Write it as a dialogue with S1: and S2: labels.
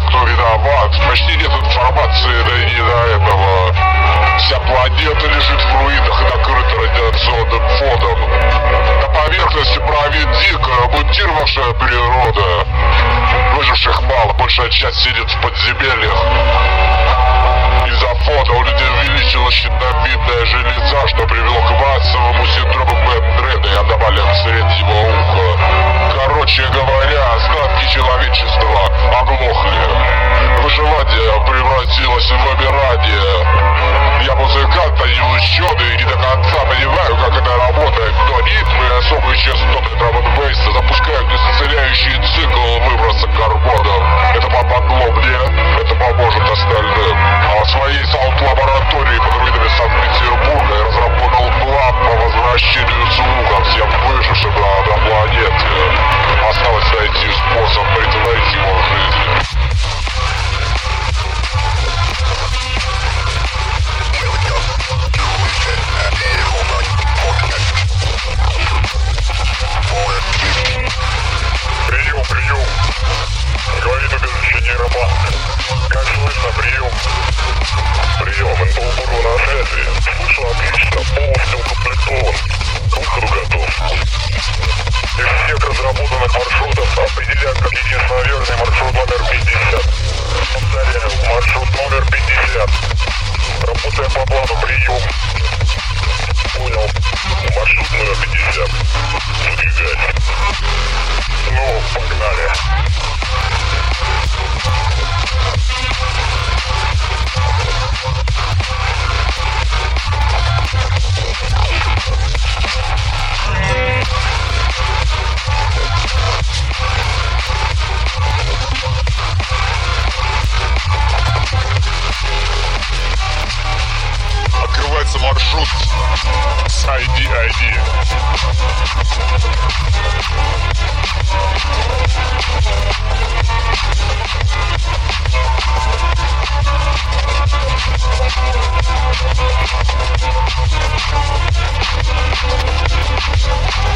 S1: кто виноват. Почти нет информации да и не до этого. Вся планета лежит в руинах и накрыта радиационным фоном. На поверхности правит дикая, мутировавшая природа. Выживших мало, большая часть сидит в подземельях. Из-за фона у людей увеличилась щитовидная железа, что привело к массовому синдрому
S2: another video. маршрут
S1: ID ID. Thank